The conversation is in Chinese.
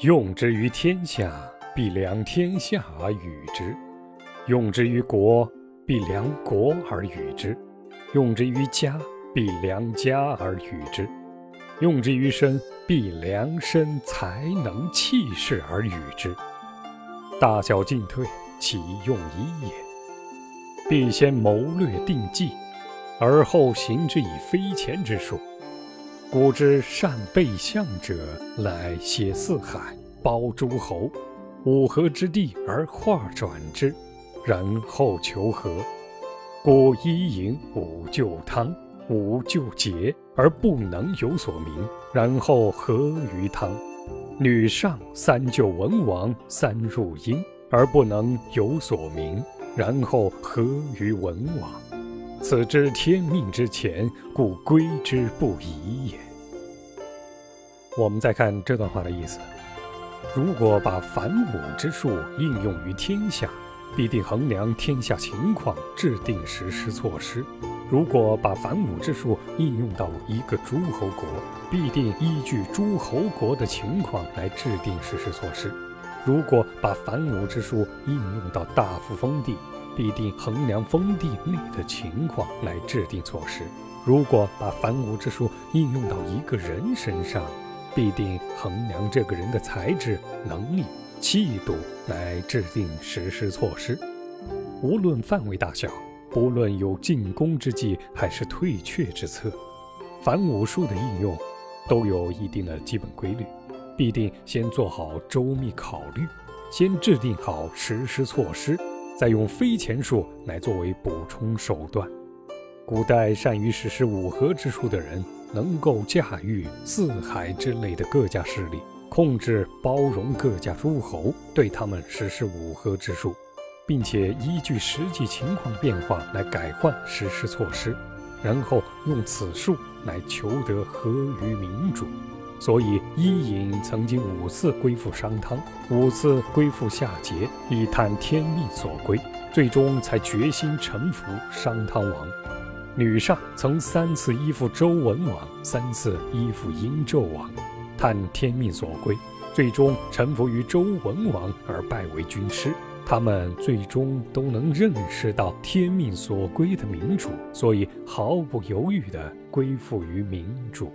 用之于天下，必量天下而与之；用之于国，必量国而与之；用之于家，必量家而与之；用之于身，必量身才能气势而与之。大小进退，其用一也。必先谋略定计，而后行之以非前之术。古之善备相者，乃挟四海，包诸侯，五合之地而化转之，然后求和。故一营五旧汤，五旧节，而不能有所名，然后合于汤。女上三救文王，三入殷，而不能有所名。然后合于文王，此知天命之前，故归之不疑也。我们再看这段话的意思：如果把反武之术应用于天下，必定衡量天下情况，制定实施措施；如果把反武之术应用到一个诸侯国，必定依据诸侯国的情况来制定实施措施。如果把反武之术应用到大夫封地，必定衡量封地内的情况来制定措施；如果把反武之术应用到一个人身上，必定衡量这个人的才智、能力、气度来制定实施措施。无论范围大小，不论有进攻之计还是退却之策，反武术的应用都有一定的基本规律。必定先做好周密考虑，先制定好实施措施，再用飞钱术来作为补充手段。古代善于实施五合之术的人，能够驾驭四海之类的各家势力，控制包容各家诸侯，对他们实施五合之术，并且依据实际情况变化来改换实施措施，然后用此术来求得合于民主。所以，伊尹曾经五次归附商汤，五次归附夏桀，以探天命所归，最终才决心臣服商汤王。吕尚曾三次依附周文王，三次依附殷纣王，探天命所归，最终臣服于周文王而拜为军师。他们最终都能认识到天命所归的民主，所以毫不犹豫地归附于民主。